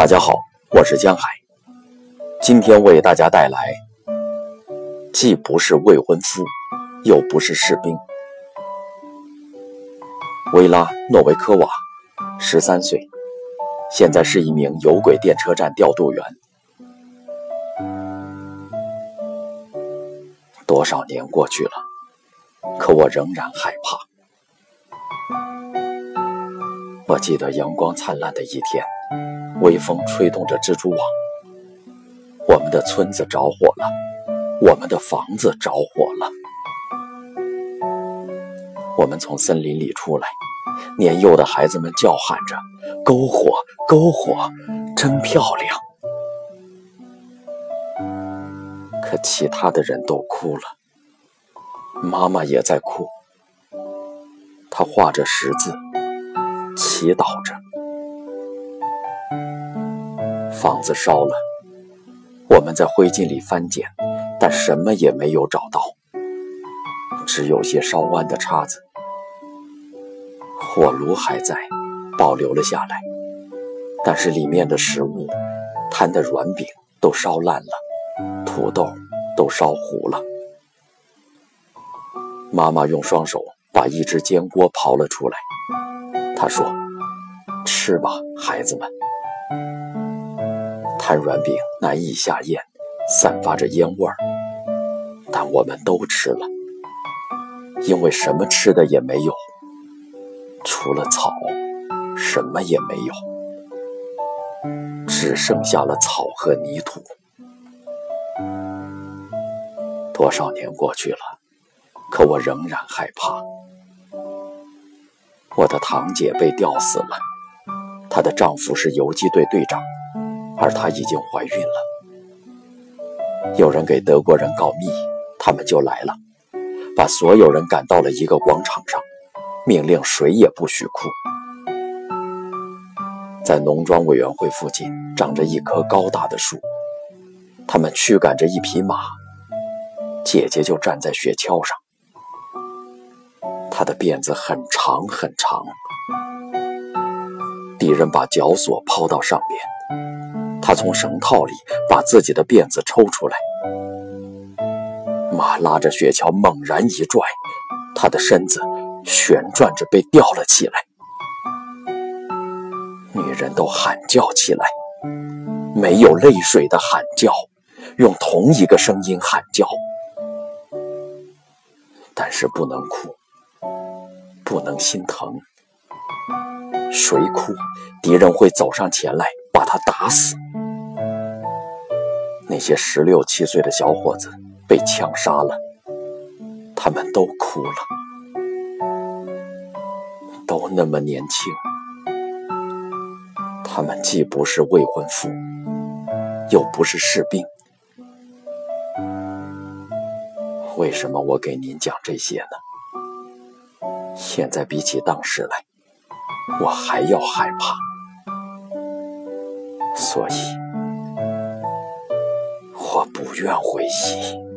大家好，我是江海，今天为大家带来，既不是未婚夫，又不是士兵。维拉诺维科瓦，十三岁，现在是一名有轨电车站调度员。多少年过去了，可我仍然害怕。我记得阳光灿烂的一天，微风吹动着蜘蛛网，我们的村子着火了，我们的房子着火了。我们从森林里出来，年幼的孩子们叫喊着：“篝火，篝火，真漂亮！”可其他的人都哭了，妈妈也在哭，她画着十字。祈祷着，房子烧了，我们在灰烬里翻捡，但什么也没有找到，只有些烧弯的叉子。火炉还在，保留了下来，但是里面的食物，摊的软饼都烧烂了，土豆都烧糊了。妈妈用双手把一只煎锅刨了出来。她说：“吃吧，孩子们。”摊软饼难以下咽，散发着烟味儿，但我们都吃了，因为什么吃的也没有，除了草，什么也没有，只剩下了草和泥土。多少年过去了，可我仍然害怕。我的堂姐被吊死了，她的丈夫是游击队队长，而她已经怀孕了。有人给德国人告密，他们就来了，把所有人赶到了一个广场上，命令谁也不许哭。在农庄委员会附近长着一棵高大的树，他们驱赶着一匹马，姐姐就站在雪橇上。她的辫子很长很长，敌人把绞索抛到上边，他从绳套里把自己的辫子抽出来，马拉着雪橇猛然一拽，他的身子旋转着被吊了起来，女人都喊叫起来，没有泪水的喊叫，用同一个声音喊叫，但是不能哭。不能心疼，谁哭，敌人会走上前来把他打死。那些十六七岁的小伙子被枪杀了，他们都哭了，都那么年轻。他们既不是未婚夫，又不是士兵。为什么我给您讲这些呢？现在比起当时来，我还要害怕，所以不愿回忆。